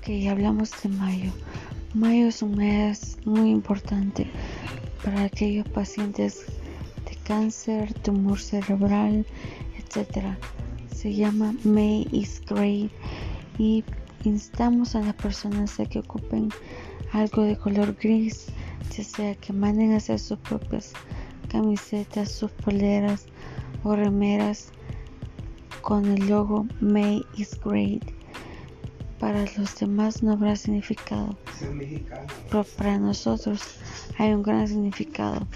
Ok, hablamos de mayo. Mayo es un mes muy importante para aquellos pacientes de cáncer, tumor cerebral, etc. Se llama May is Great y instamos a las personas a que ocupen algo de color gris, ya sea que manden a hacer sus propias camisetas, sus poleras o remeras con el logo May is Great para los demás no habrá significado. Pero para nosotros hay un gran significado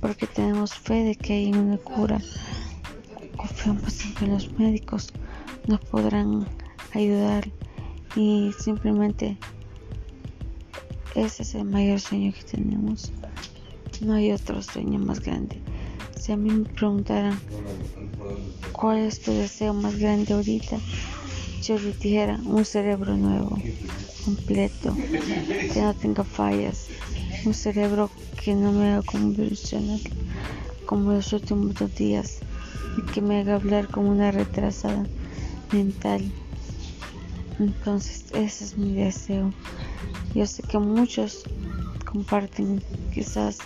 porque tenemos fe de que hay una cura. Confiamos en que los médicos nos podrán ayudar y simplemente ese es el mayor sueño que tenemos. No hay otro sueño más grande. Si a mí me preguntaran cuál es tu deseo más grande ahorita, le dijera un cerebro nuevo, completo, que no tenga fallas, un cerebro que no me haga convulsionar como los últimos dos días y que me haga hablar como una retrasada mental. Entonces ese es mi deseo. Yo sé que muchos comparten, quizás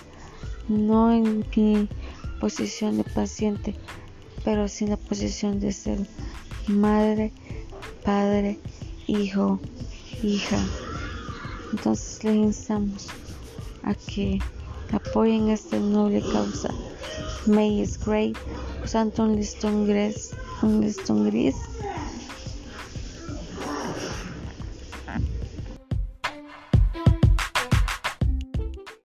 no en mi posición de paciente, pero sí en la posición de ser madre padre, hijo, hija. Entonces les instamos a que apoyen esta noble causa. May is great, usando un listón gris, un listón gris